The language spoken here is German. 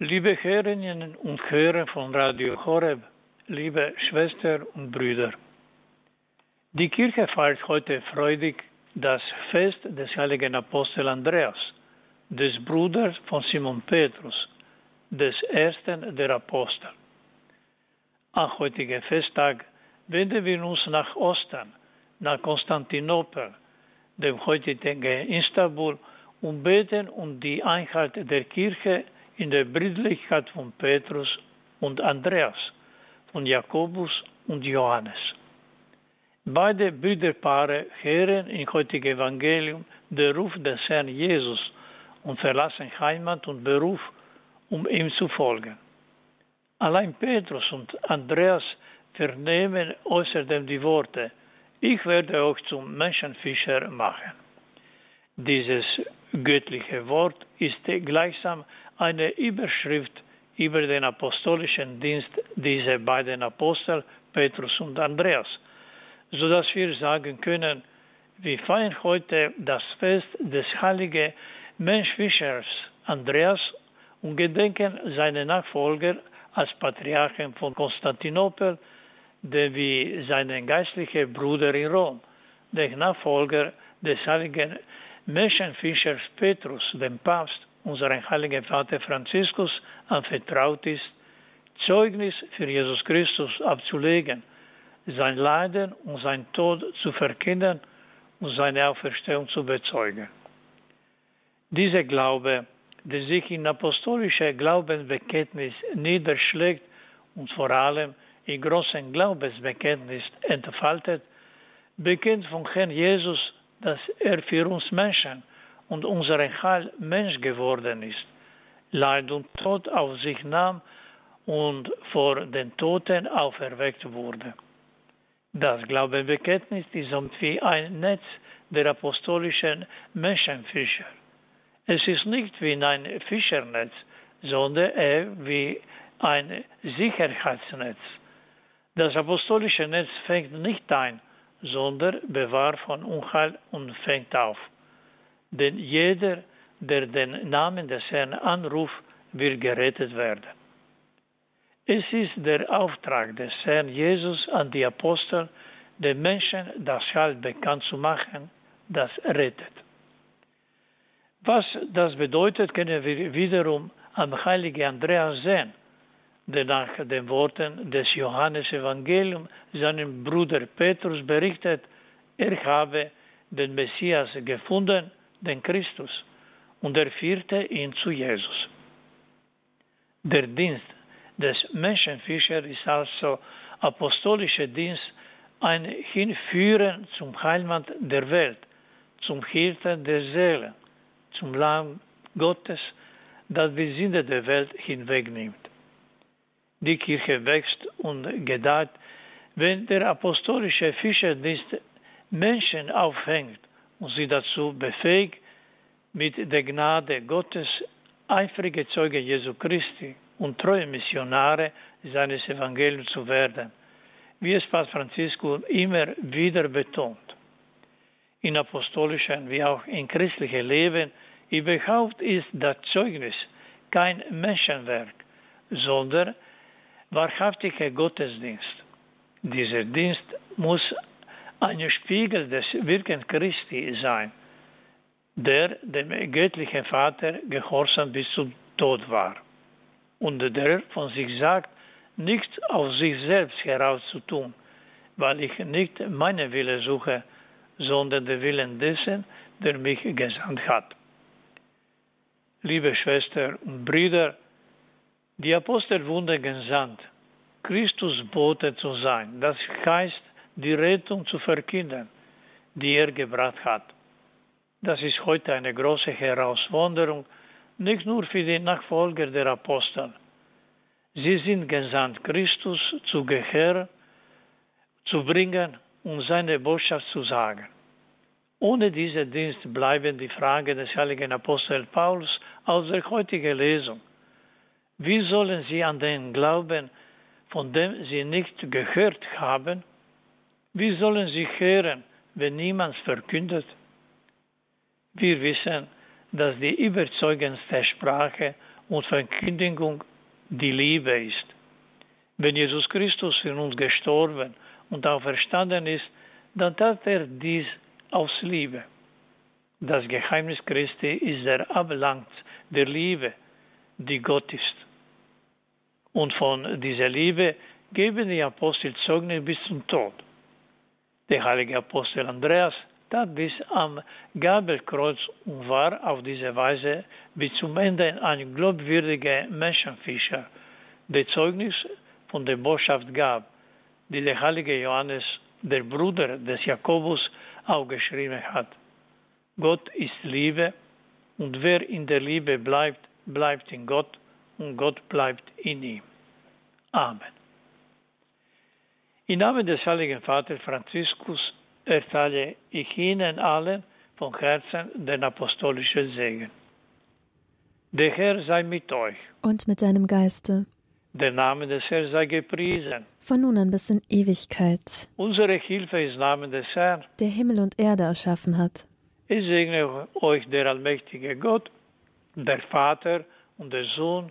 Liebe Hörerinnen und Hörer von Radio Horeb, liebe Schwestern und Brüder. Die Kirche feiert heute freudig das Fest des heiligen Apostel Andreas, des Bruders von Simon Petrus, des ersten der Apostel. Am heutigen Festtag wenden wir uns nach Osten, nach Konstantinopel, dem heutigen Istanbul, und beten um die Einheit der Kirche in der Brüderlichkeit von Petrus und Andreas, von Jakobus und Johannes. Beide Brüderpaare hören im heutigen Evangelium den Ruf des Herrn Jesus und verlassen Heimat und Beruf, um ihm zu folgen. Allein Petrus und Andreas vernehmen außerdem die Worte, ich werde euch zum Menschenfischer machen. Dieses göttliche Wort ist gleichsam eine Überschrift über den apostolischen Dienst dieser beiden Apostel, Petrus und Andreas, so dass wir sagen können, wir feiern heute das Fest des heiligen Menschfischers Andreas und gedenken seine Nachfolger als Patriarchen von Konstantinopel, der wie seinen geistlichen Bruder in Rom, der Nachfolger des heiligen Menschenfischers Petrus, dem Papst, unseren heiligen Vater Franziskus, anvertraut ist, Zeugnis für Jesus Christus abzulegen, sein Leiden und sein Tod zu verkünden und seine Auferstehung zu bezeugen. Dieser Glaube, der sich in apostolischer Glaubensbekenntnis niederschlägt und vor allem in großen Glaubensbekenntnis entfaltet, bekennt von Herrn Jesus, dass er für uns Menschen und unseren Heil Mensch geworden ist, Leid und Tod auf sich nahm und vor den Toten auferweckt wurde. Das Glaubenbekenntnis ist wie ein Netz der apostolischen Menschenfischer. Es ist nicht wie ein Fischernetz, sondern eher wie ein Sicherheitsnetz. Das apostolische Netz fängt nicht ein, sondern bewahrt von Unheil und fängt auf. Denn jeder, der den Namen des Herrn anruft, wird gerettet werden. Es ist der Auftrag des Herrn Jesus an die Apostel, den Menschen das Heil bekannt zu machen, das rettet. Was das bedeutet, können wir wiederum am heiligen Andreas sehen, der nach den Worten des Johannes Evangelium seinem Bruder Petrus berichtet, er habe den Messias gefunden, den Christus, und er führte ihn zu Jesus. Der Dienst des Menschenfischers ist also apostolischer Dienst ein Hinführen zum Heilmann der Welt, zum Hirten der Seele, zum Lamm Gottes, das die Sünde der Welt hinwegnimmt. Die Kirche wächst und gedeiht, wenn der apostolische Fischerdienst Menschen aufhängt und sie dazu befähigt, mit der Gnade Gottes eifrige Zeuge Jesu Christi und treue Missionare seines Evangeliums zu werden, wie es Papst Franziskus immer wieder betont. In apostolischen wie auch in christlichen Leben überhaupt ist das Zeugnis kein Menschenwerk, sondern wahrhaftiger Gottesdienst. Dieser Dienst muss ein Spiegel des Wirkens Christi sein, der dem göttlichen Vater gehorsam bis zum Tod war und der von sich sagt, nichts aus sich selbst heraus zu tun, weil ich nicht meine Wille suche, sondern den Willen dessen, der mich gesandt hat. Liebe Schwestern und Brüder, die Apostel wurden gesandt, Christus Bote zu sein, das heißt, die Rettung zu verkünden, die er gebracht hat. Das ist heute eine große Herausforderung, nicht nur für die Nachfolger der Apostel. Sie sind gesandt, Christus zu Gehör zu bringen und seine Botschaft zu sagen. Ohne diesen Dienst bleiben die Fragen des heiligen Apostels Paulus aus der heutigen Lesung. Wie sollen sie an den glauben, von dem sie nicht gehört haben? Wie sollen sie hören, wenn niemand verkündet? Wir wissen, dass die überzeugendste Sprache und Verkündigung die Liebe ist. Wenn Jesus Christus für uns gestorben und auferstanden ist, dann tat er dies aus Liebe. Das Geheimnis Christi ist der Ablang der Liebe, die Gott ist. Und von dieser Liebe geben die Apostel Zeugnis bis zum Tod. Der heilige Apostel Andreas tat bis am Gabelkreuz und war auf diese Weise bis zum Ende ein glaubwürdiger Menschenfischer, der Zeugnis von der Botschaft gab, die der heilige Johannes, der Bruder des Jakobus, auch geschrieben hat. Gott ist Liebe und wer in der Liebe bleibt, bleibt in Gott und Gott bleibt in ihm. Amen. Im Namen des heiligen Vaters Franziskus erteile ich Ihnen allen von Herzen den apostolischen Segen. Der Herr sei mit euch. Und mit deinem Geiste. Der Name des Herrn sei gepriesen. Von nun an bis in Ewigkeit. Unsere Hilfe ist Name des Herrn. Der Himmel und Erde erschaffen hat. Ich segne euch der allmächtige Gott, der Vater und der Sohn